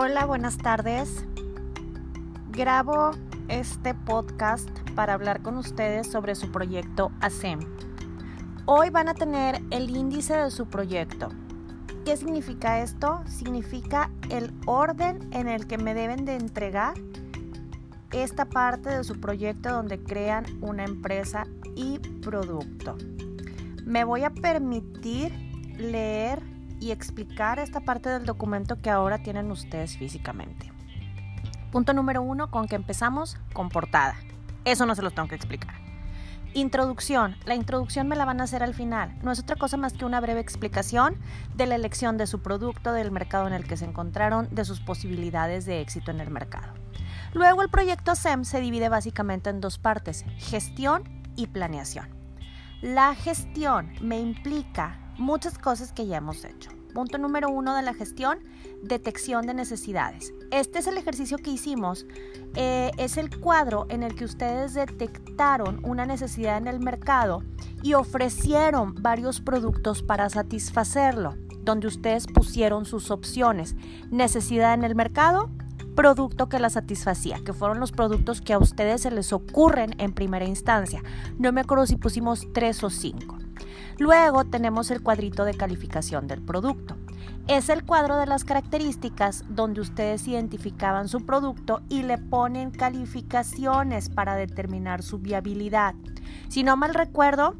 Hola, buenas tardes. Grabo este podcast para hablar con ustedes sobre su proyecto ASEM. Hoy van a tener el índice de su proyecto. ¿Qué significa esto? Significa el orden en el que me deben de entregar esta parte de su proyecto donde crean una empresa y producto. Me voy a permitir leer y explicar esta parte del documento que ahora tienen ustedes físicamente. Punto número uno, con que empezamos con portada. Eso no se los tengo que explicar. Introducción. La introducción me la van a hacer al final. No es otra cosa más que una breve explicación de la elección de su producto, del mercado en el que se encontraron, de sus posibilidades de éxito en el mercado. Luego el proyecto SEM se divide básicamente en dos partes, gestión y planeación. La gestión me implica muchas cosas que ya hemos hecho. Punto número uno de la gestión, detección de necesidades. Este es el ejercicio que hicimos. Eh, es el cuadro en el que ustedes detectaron una necesidad en el mercado y ofrecieron varios productos para satisfacerlo, donde ustedes pusieron sus opciones. Necesidad en el mercado, producto que la satisfacía, que fueron los productos que a ustedes se les ocurren en primera instancia. No me acuerdo si pusimos tres o cinco. Luego tenemos el cuadrito de calificación del producto. Es el cuadro de las características donde ustedes identificaban su producto y le ponen calificaciones para determinar su viabilidad. Si no mal recuerdo,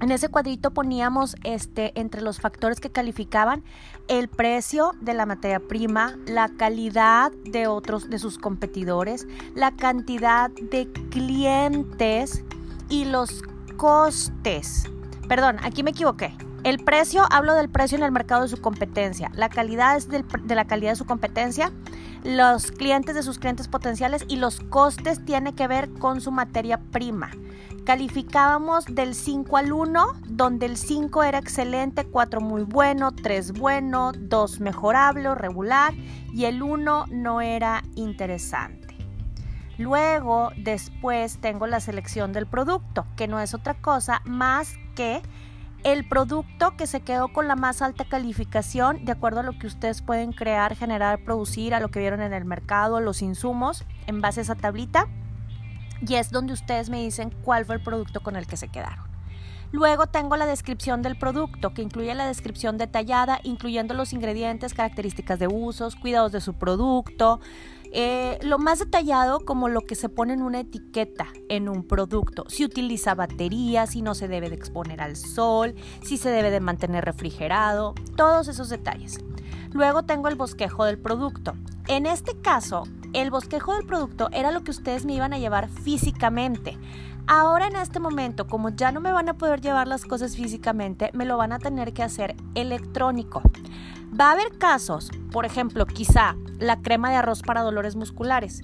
en ese cuadrito poníamos este, entre los factores que calificaban el precio de la materia prima, la calidad de otros de sus competidores, la cantidad de clientes y los costes. Perdón, aquí me equivoqué. El precio, hablo del precio en el mercado de su competencia. La calidad es de la calidad de su competencia. Los clientes de sus clientes potenciales y los costes tiene que ver con su materia prima. Calificábamos del 5 al 1, donde el 5 era excelente, 4 muy bueno, 3 bueno, 2 mejorable o regular y el 1 no era interesante. Luego, después tengo la selección del producto, que no es otra cosa más que el producto que se quedó con la más alta calificación, de acuerdo a lo que ustedes pueden crear, generar, producir, a lo que vieron en el mercado, los insumos, en base a esa tablita. Y es donde ustedes me dicen cuál fue el producto con el que se quedaron. Luego tengo la descripción del producto, que incluye la descripción detallada, incluyendo los ingredientes, características de usos, cuidados de su producto, eh, lo más detallado como lo que se pone en una etiqueta en un producto, si utiliza batería, si no se debe de exponer al sol, si se debe de mantener refrigerado, todos esos detalles. Luego tengo el bosquejo del producto. En este caso, el bosquejo del producto era lo que ustedes me iban a llevar físicamente. Ahora en este momento, como ya no me van a poder llevar las cosas físicamente, me lo van a tener que hacer electrónico. Va a haber casos, por ejemplo, quizá la crema de arroz para dolores musculares,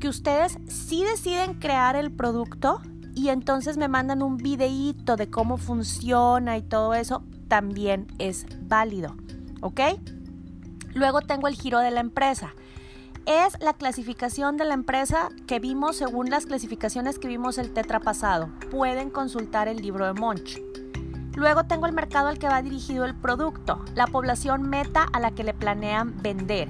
que ustedes sí deciden crear el producto y entonces me mandan un videíto de cómo funciona y todo eso, también es válido, ¿ok? Luego tengo el giro de la empresa. Es la clasificación de la empresa que vimos según las clasificaciones que vimos el tetra pasado. Pueden consultar el libro de Monch. Luego tengo el mercado al que va dirigido el producto, la población meta a la que le planean vender.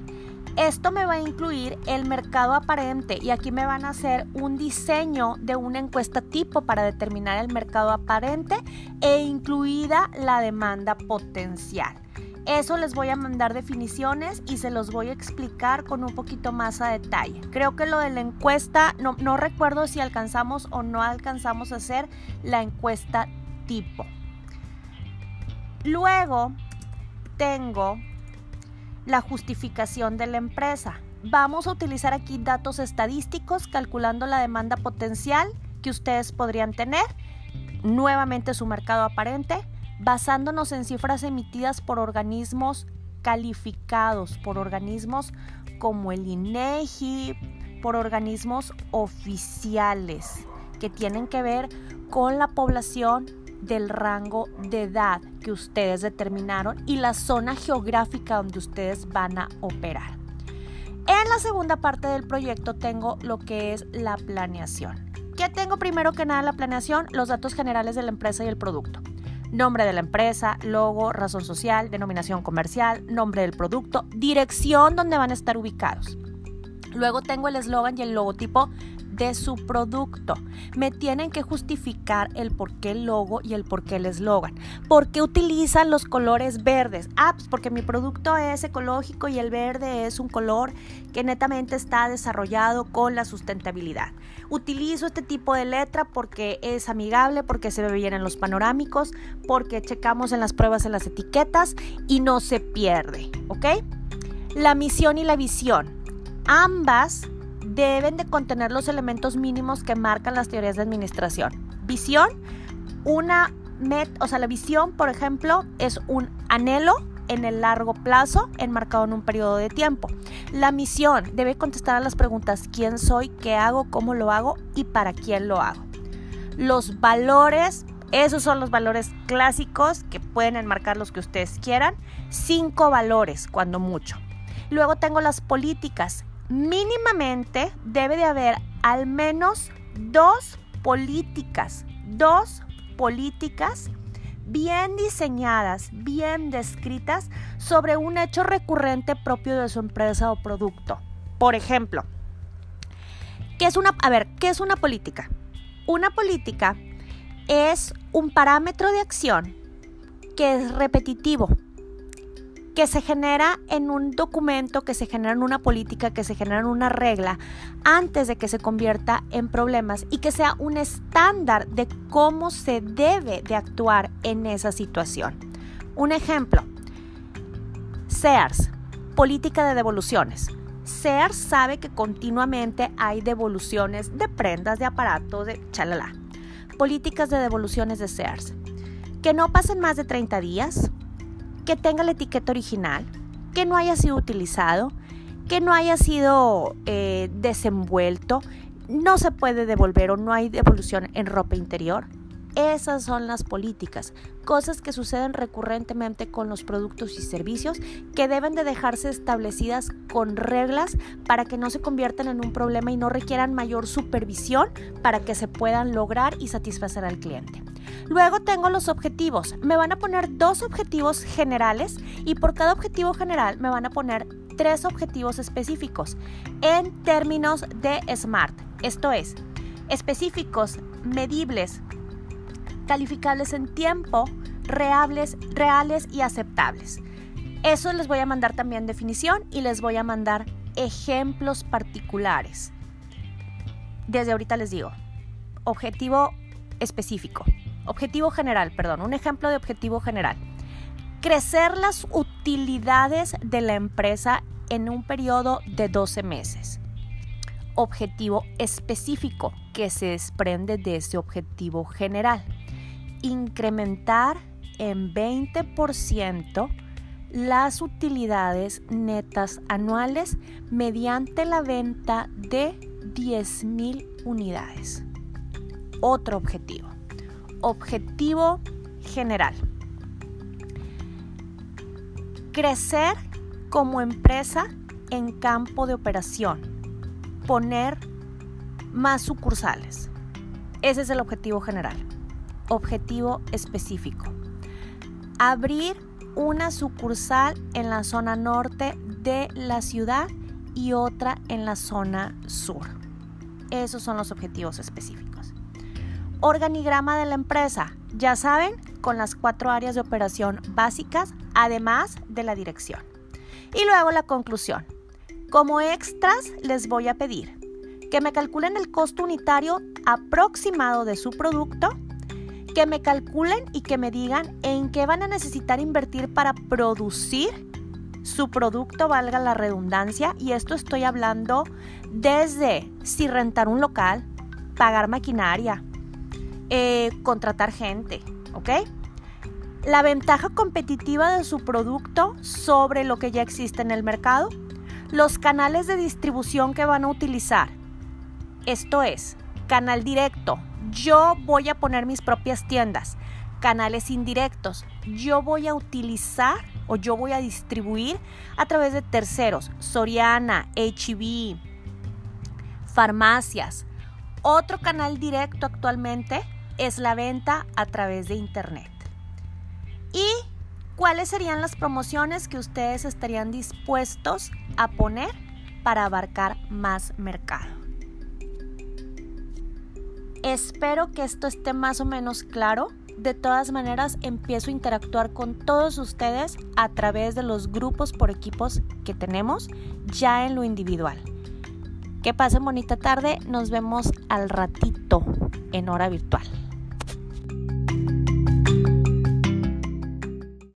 Esto me va a incluir el mercado aparente y aquí me van a hacer un diseño de una encuesta tipo para determinar el mercado aparente e incluida la demanda potencial. Eso les voy a mandar definiciones y se los voy a explicar con un poquito más a detalle. Creo que lo de la encuesta, no, recuerdo si alcanzamos o no alcanzamos a hacer la encuesta tipo. Luego tengo la justificación de la empresa. Vamos a utilizar aquí datos estadísticos calculando la demanda potencial que ustedes podrían tener, nuevamente su mercado aparente, basándonos en cifras emitidas por organismos calificados, por organismos como el INEGI, por organismos oficiales que tienen que ver con la población del rango de edad que ustedes determinaron y la zona geográfica donde ustedes van a operar. En la segunda parte del proyecto tengo lo que es la planeación. ¿Qué tengo primero que nada la planeación? Los datos generales de la empresa y el producto. Nombre de la empresa, logo, razón social, denominación comercial, nombre del producto, dirección donde van a estar ubicados. Luego tengo el eslogan y el logotipo de su producto. Me tienen que justificar el por qué el logo y el por qué el eslogan. ¿Por qué utilizan los colores verdes? Ah, pues porque mi producto es ecológico y el verde es un color que netamente está desarrollado con la sustentabilidad. Utilizo este tipo de letra porque es amigable, porque se ve bien en los panorámicos, porque checamos en las pruebas en las etiquetas y no se pierde, ¿ok? La misión y la visión. Ambas deben de contener los elementos mínimos que marcan las teorías de administración. Visión, una met, o sea, la visión, por ejemplo, es un anhelo en el largo plazo enmarcado en un periodo de tiempo. La misión debe contestar a las preguntas quién soy, qué hago, cómo lo hago y para quién lo hago. Los valores, esos son los valores clásicos que pueden enmarcar los que ustedes quieran. Cinco valores, cuando mucho. Luego tengo las políticas mínimamente debe de haber al menos dos políticas, dos políticas bien diseñadas, bien descritas sobre un hecho recurrente propio de su empresa o producto. Por ejemplo, ¿qué es una, a ver, ¿qué es una política? Una política es un parámetro de acción que es repetitivo, que se genera en un documento, que se genera en una política, que se genera en una regla, antes de que se convierta en problemas y que sea un estándar de cómo se debe de actuar en esa situación. Un ejemplo, Sears, política de devoluciones. Sears sabe que continuamente hay devoluciones de prendas, de aparatos, de chalala. Políticas de devoluciones de Sears. Que no pasen más de 30 días, que tenga la etiqueta original, que no haya sido utilizado, que no haya sido eh, desenvuelto, no se puede devolver o no hay devolución en ropa interior. Esas son las políticas, cosas que suceden recurrentemente con los productos y servicios que deben de dejarse establecidas con reglas para que no se conviertan en un problema y no requieran mayor supervisión para que se puedan lograr y satisfacer al cliente. Luego tengo los objetivos. Me van a poner dos objetivos generales y por cada objetivo general me van a poner tres objetivos específicos en términos de SMART. Esto es, específicos, medibles, calificables en tiempo, reales, reales y aceptables. Eso les voy a mandar también definición y les voy a mandar ejemplos particulares. Desde ahorita les digo, objetivo específico. Objetivo general, perdón, un ejemplo de objetivo general. Crecer las utilidades de la empresa en un periodo de 12 meses. Objetivo específico que se desprende de ese objetivo general. Incrementar en 20% las utilidades netas anuales mediante la venta de 10.000 unidades. Otro objetivo objetivo general. Crecer como empresa en campo de operación. Poner más sucursales. Ese es el objetivo general. Objetivo específico. Abrir una sucursal en la zona norte de la ciudad y otra en la zona sur. Esos son los objetivos específicos organigrama de la empresa, ya saben, con las cuatro áreas de operación básicas, además de la dirección. Y luego la conclusión. Como extras les voy a pedir que me calculen el costo unitario aproximado de su producto, que me calculen y que me digan en qué van a necesitar invertir para producir su producto, valga la redundancia, y esto estoy hablando desde si rentar un local, pagar maquinaria, eh, contratar gente, ¿ok? La ventaja competitiva de su producto sobre lo que ya existe en el mercado, los canales de distribución que van a utilizar. Esto es, canal directo, yo voy a poner mis propias tiendas. Canales indirectos, yo voy a utilizar o yo voy a distribuir a través de terceros, Soriana, HB, farmacias. Otro canal directo actualmente es la venta a través de Internet. ¿Cuáles serían las promociones que ustedes estarían dispuestos a poner para abarcar más mercado? Espero que esto esté más o menos claro. De todas maneras, empiezo a interactuar con todos ustedes a través de los grupos por equipos que tenemos ya en lo individual. Que pasen bonita tarde, nos vemos al ratito en hora virtual.